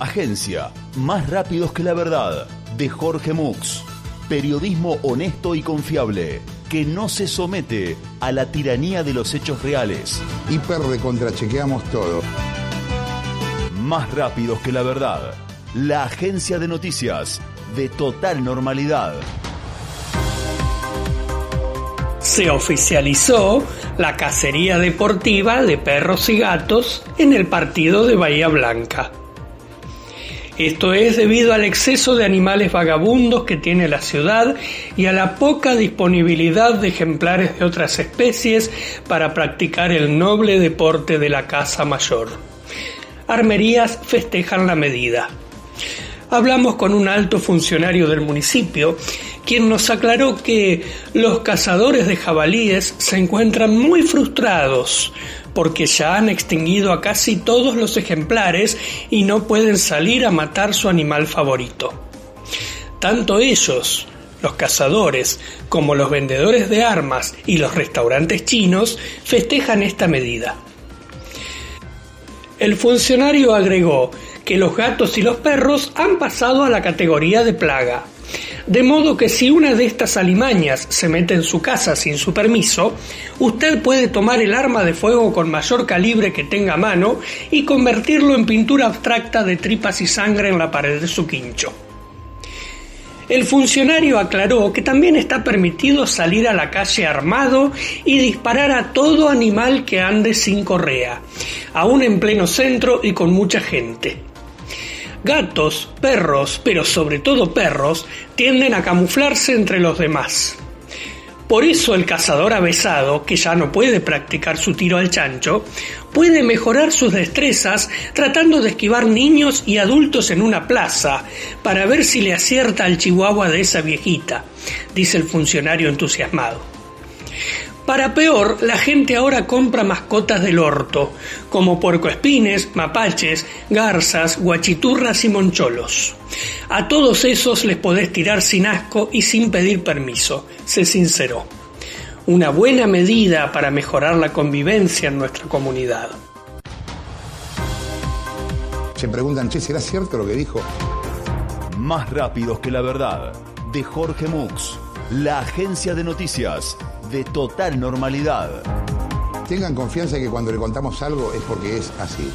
Agencia Más Rápidos que la Verdad de Jorge Mux. Periodismo honesto y confiable que no se somete a la tiranía de los hechos reales. Hiper de contrachequeamos todo. Más rápidos que la verdad. La agencia de noticias de total normalidad. Se oficializó la cacería deportiva de perros y gatos en el partido de Bahía Blanca. Esto es debido al exceso de animales vagabundos que tiene la ciudad y a la poca disponibilidad de ejemplares de otras especies para practicar el noble deporte de la caza mayor. Armerías festejan la medida. Hablamos con un alto funcionario del municipio, quien nos aclaró que los cazadores de jabalíes se encuentran muy frustrados porque ya han extinguido a casi todos los ejemplares y no pueden salir a matar su animal favorito. Tanto ellos, los cazadores, como los vendedores de armas y los restaurantes chinos festejan esta medida. El funcionario agregó que los gatos y los perros han pasado a la categoría de plaga de modo que si una de estas alimañas se mete en su casa sin su permiso, usted puede tomar el arma de fuego con mayor calibre que tenga a mano y convertirlo en pintura abstracta de tripas y sangre en la pared de su quincho. El funcionario aclaró que también está permitido salir a la calle armado y disparar a todo animal que ande sin correa, aún en pleno centro y con mucha gente. Gatos, perros, pero sobre todo perros, tienden a camuflarse entre los demás. Por eso el cazador avesado, que ya no puede practicar su tiro al chancho, puede mejorar sus destrezas tratando de esquivar niños y adultos en una plaza para ver si le acierta al chihuahua de esa viejita, dice el funcionario entusiasmado. Para peor, la gente ahora compra mascotas del orto, como puercoespines, mapaches, garzas, guachiturras y moncholos. A todos esos les podés tirar sin asco y sin pedir permiso, se sinceró. Una buena medida para mejorar la convivencia en nuestra comunidad. Se preguntan, che, ¿será cierto lo que dijo? Más rápidos que la verdad, de Jorge Mux, la agencia de noticias de total normalidad. Tengan confianza que cuando le contamos algo es porque es así.